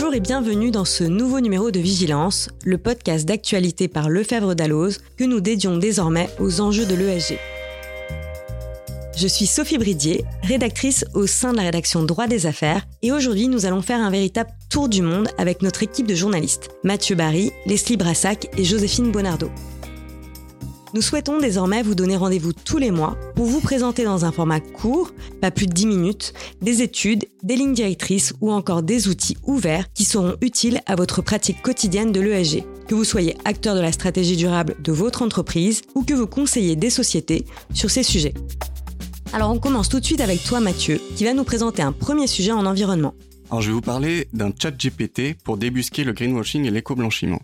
Bonjour et bienvenue dans ce nouveau numéro de Vigilance, le podcast d'actualité par Lefebvre Dalloz que nous dédions désormais aux enjeux de l'ESG. Je suis Sophie Bridier, rédactrice au sein de la rédaction Droit des Affaires, et aujourd'hui nous allons faire un véritable tour du monde avec notre équipe de journalistes, Mathieu Barry, Leslie Brassac et Joséphine Bonardo. Nous souhaitons désormais vous donner rendez-vous tous les mois pour vous présenter dans un format court, pas plus de 10 minutes, des études, des lignes directrices ou encore des outils ouverts qui seront utiles à votre pratique quotidienne de l'ESG. Que vous soyez acteur de la stratégie durable de votre entreprise ou que vous conseillez des sociétés sur ces sujets. Alors on commence tout de suite avec toi Mathieu, qui va nous présenter un premier sujet en environnement. Alors je vais vous parler d'un chat GPT pour débusquer le greenwashing et l'éco-blanchiment.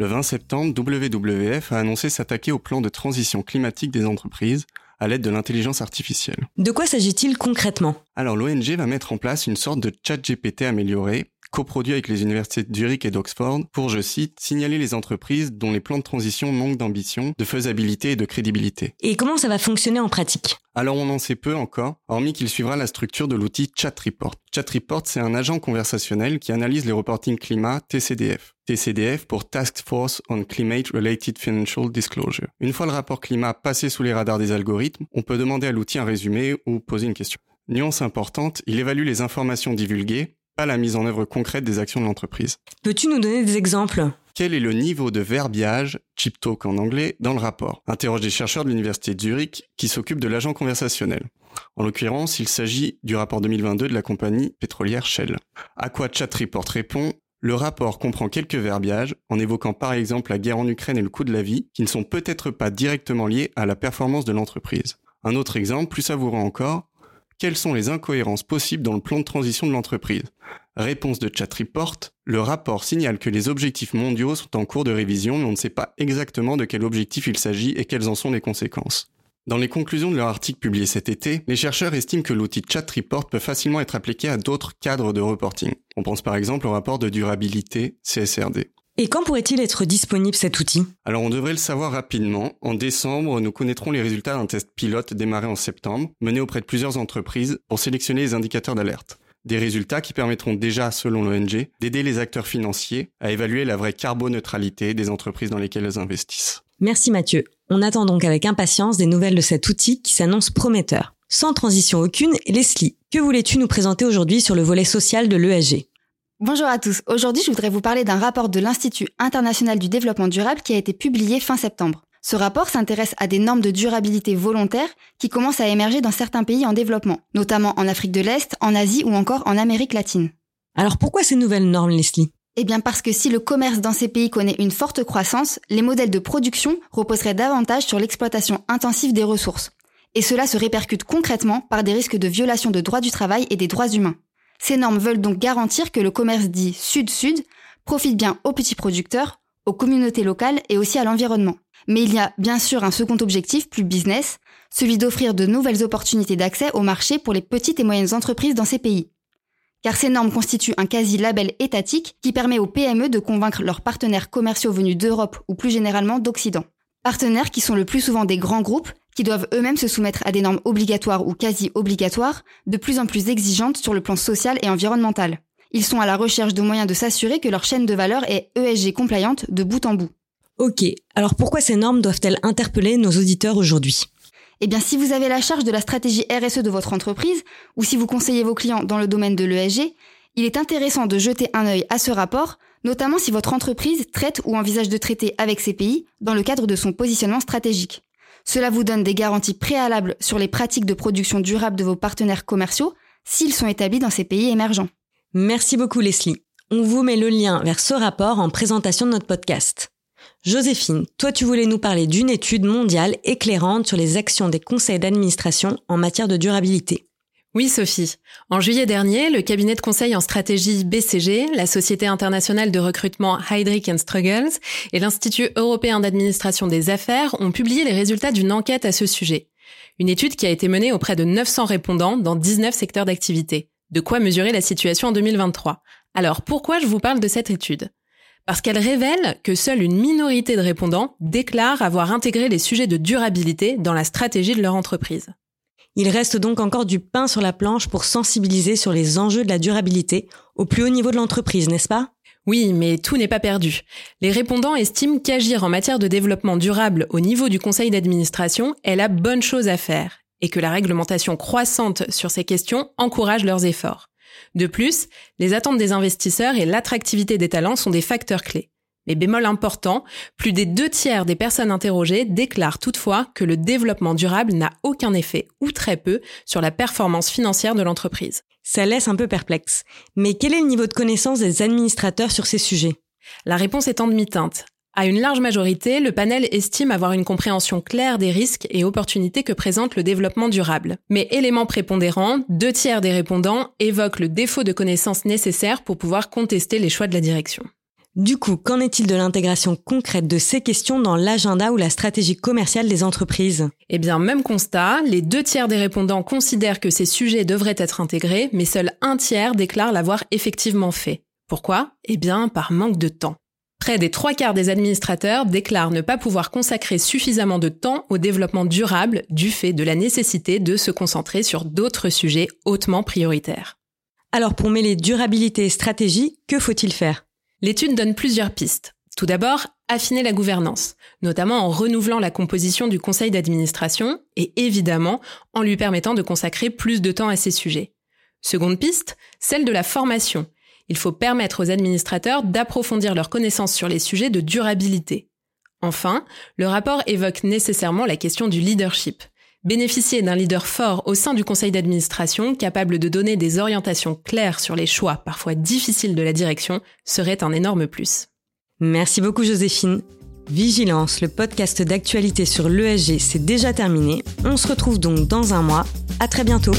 Le 20 septembre, WWF a annoncé s'attaquer au plan de transition climatique des entreprises à l'aide de l'intelligence artificielle. De quoi s'agit-il concrètement? Alors l'ONG va mettre en place une sorte de chat GPT amélioré coproduit avec les universités de Zurich et d'Oxford pour, je cite, signaler les entreprises dont les plans de transition manquent d'ambition, de faisabilité et de crédibilité. Et comment ça va fonctionner en pratique? Alors on en sait peu encore, hormis qu'il suivra la structure de l'outil Chat Report. Chat Report, c'est un agent conversationnel qui analyse les reportings climat TCDF. TCDF pour Task Force on Climate Related Financial Disclosure. Une fois le rapport climat passé sous les radars des algorithmes, on peut demander à l'outil un résumé ou poser une question. Nuance importante, il évalue les informations divulguées, la mise en œuvre concrète des actions de l'entreprise. Peux-tu nous donner des exemples? Quel est le niveau de verbiage, chip talk en anglais, dans le rapport? Interroge des chercheurs de l'université de Zurich qui s'occupent de l'agent conversationnel. En l'occurrence, il s'agit du rapport 2022 de la compagnie pétrolière Shell. À quoi Chat Report répond le rapport comprend quelques verbiages, en évoquant par exemple la guerre en Ukraine et le coût de la vie, qui ne sont peut-être pas directement liés à la performance de l'entreprise. Un autre exemple, plus savoureux encore, quelles sont les incohérences possibles dans le plan de transition de l'entreprise? Réponse de Chat Report, le rapport signale que les objectifs mondiaux sont en cours de révision mais on ne sait pas exactement de quel objectif il s'agit et quelles en sont les conséquences. Dans les conclusions de leur article publié cet été, les chercheurs estiment que l'outil Chat Report peut facilement être appliqué à d'autres cadres de reporting. On pense par exemple au rapport de durabilité CSRD. Et quand pourrait-il être disponible cet outil? Alors on devrait le savoir rapidement. En décembre, nous connaîtrons les résultats d'un test pilote démarré en septembre, mené auprès de plusieurs entreprises pour sélectionner les indicateurs d'alerte. Des résultats qui permettront déjà, selon l'ONG, d'aider les acteurs financiers à évaluer la vraie carboneutralité des entreprises dans lesquelles elles investissent. Merci Mathieu. On attend donc avec impatience des nouvelles de cet outil qui s'annonce prometteur. Sans transition aucune, Leslie, que voulais-tu nous présenter aujourd'hui sur le volet social de l'ESG Bonjour à tous. Aujourd'hui, je voudrais vous parler d'un rapport de l'Institut international du développement durable qui a été publié fin septembre. Ce rapport s'intéresse à des normes de durabilité volontaires qui commencent à émerger dans certains pays en développement, notamment en Afrique de l'Est, en Asie ou encore en Amérique latine. Alors pourquoi ces nouvelles normes, Leslie? Eh bien parce que si le commerce dans ces pays connaît une forte croissance, les modèles de production reposeraient davantage sur l'exploitation intensive des ressources. Et cela se répercute concrètement par des risques de violation de droits du travail et des droits humains. Ces normes veulent donc garantir que le commerce dit sud-sud profite bien aux petits producteurs, aux communautés locales et aussi à l'environnement. Mais il y a bien sûr un second objectif, plus business, celui d'offrir de nouvelles opportunités d'accès au marché pour les petites et moyennes entreprises dans ces pays. Car ces normes constituent un quasi-label étatique qui permet aux PME de convaincre leurs partenaires commerciaux venus d'Europe ou plus généralement d'Occident. Partenaires qui sont le plus souvent des grands groupes qui doivent eux-mêmes se soumettre à des normes obligatoires ou quasi obligatoires, de plus en plus exigeantes sur le plan social et environnemental. Ils sont à la recherche de moyens de s'assurer que leur chaîne de valeur est ESG compliante de bout en bout. Ok, alors pourquoi ces normes doivent-elles interpeller nos auditeurs aujourd'hui? Eh bien, si vous avez la charge de la stratégie RSE de votre entreprise, ou si vous conseillez vos clients dans le domaine de l'ESG, il est intéressant de jeter un œil à ce rapport, notamment si votre entreprise traite ou envisage de traiter avec ces pays dans le cadre de son positionnement stratégique. Cela vous donne des garanties préalables sur les pratiques de production durable de vos partenaires commerciaux s'ils sont établis dans ces pays émergents. Merci beaucoup Leslie. On vous met le lien vers ce rapport en présentation de notre podcast. Joséphine, toi tu voulais nous parler d'une étude mondiale éclairante sur les actions des conseils d'administration en matière de durabilité. Oui, Sophie. En juillet dernier, le cabinet de conseil en stratégie BCG, la Société internationale de recrutement Heydrich Struggles et l'Institut européen d'administration des affaires ont publié les résultats d'une enquête à ce sujet. Une étude qui a été menée auprès de 900 répondants dans 19 secteurs d'activité. De quoi mesurer la situation en 2023. Alors, pourquoi je vous parle de cette étude? Parce qu'elle révèle que seule une minorité de répondants déclarent avoir intégré les sujets de durabilité dans la stratégie de leur entreprise. Il reste donc encore du pain sur la planche pour sensibiliser sur les enjeux de la durabilité au plus haut niveau de l'entreprise, n'est-ce pas? Oui, mais tout n'est pas perdu. Les répondants estiment qu'agir en matière de développement durable au niveau du conseil d'administration est la bonne chose à faire et que la réglementation croissante sur ces questions encourage leurs efforts. De plus, les attentes des investisseurs et l'attractivité des talents sont des facteurs clés. Mais bémol important, plus des deux tiers des personnes interrogées déclarent toutefois que le développement durable n'a aucun effet, ou très peu, sur la performance financière de l'entreprise. Ça laisse un peu perplexe. Mais quel est le niveau de connaissance des administrateurs sur ces sujets? La réponse est en demi-teinte. À une large majorité, le panel estime avoir une compréhension claire des risques et opportunités que présente le développement durable. Mais élément prépondérant, deux tiers des répondants évoquent le défaut de connaissances nécessaires pour pouvoir contester les choix de la direction. Du coup, qu'en est-il de l'intégration concrète de ces questions dans l'agenda ou la stratégie commerciale des entreprises? Eh bien, même constat, les deux tiers des répondants considèrent que ces sujets devraient être intégrés, mais seul un tiers déclare l'avoir effectivement fait. Pourquoi? Eh bien, par manque de temps. Près des trois quarts des administrateurs déclarent ne pas pouvoir consacrer suffisamment de temps au développement durable du fait de la nécessité de se concentrer sur d'autres sujets hautement prioritaires. Alors pour mêler durabilité et stratégie, que faut-il faire? L'étude donne plusieurs pistes. Tout d'abord, affiner la gouvernance, notamment en renouvelant la composition du conseil d'administration et évidemment en lui permettant de consacrer plus de temps à ces sujets. Seconde piste, celle de la formation. Il faut permettre aux administrateurs d'approfondir leurs connaissances sur les sujets de durabilité. Enfin, le rapport évoque nécessairement la question du leadership. Bénéficier d'un leader fort au sein du conseil d'administration, capable de donner des orientations claires sur les choix parfois difficiles de la direction, serait un énorme plus. Merci beaucoup Joséphine. Vigilance, le podcast d'actualité sur l'ESG, c'est déjà terminé. On se retrouve donc dans un mois. À très bientôt.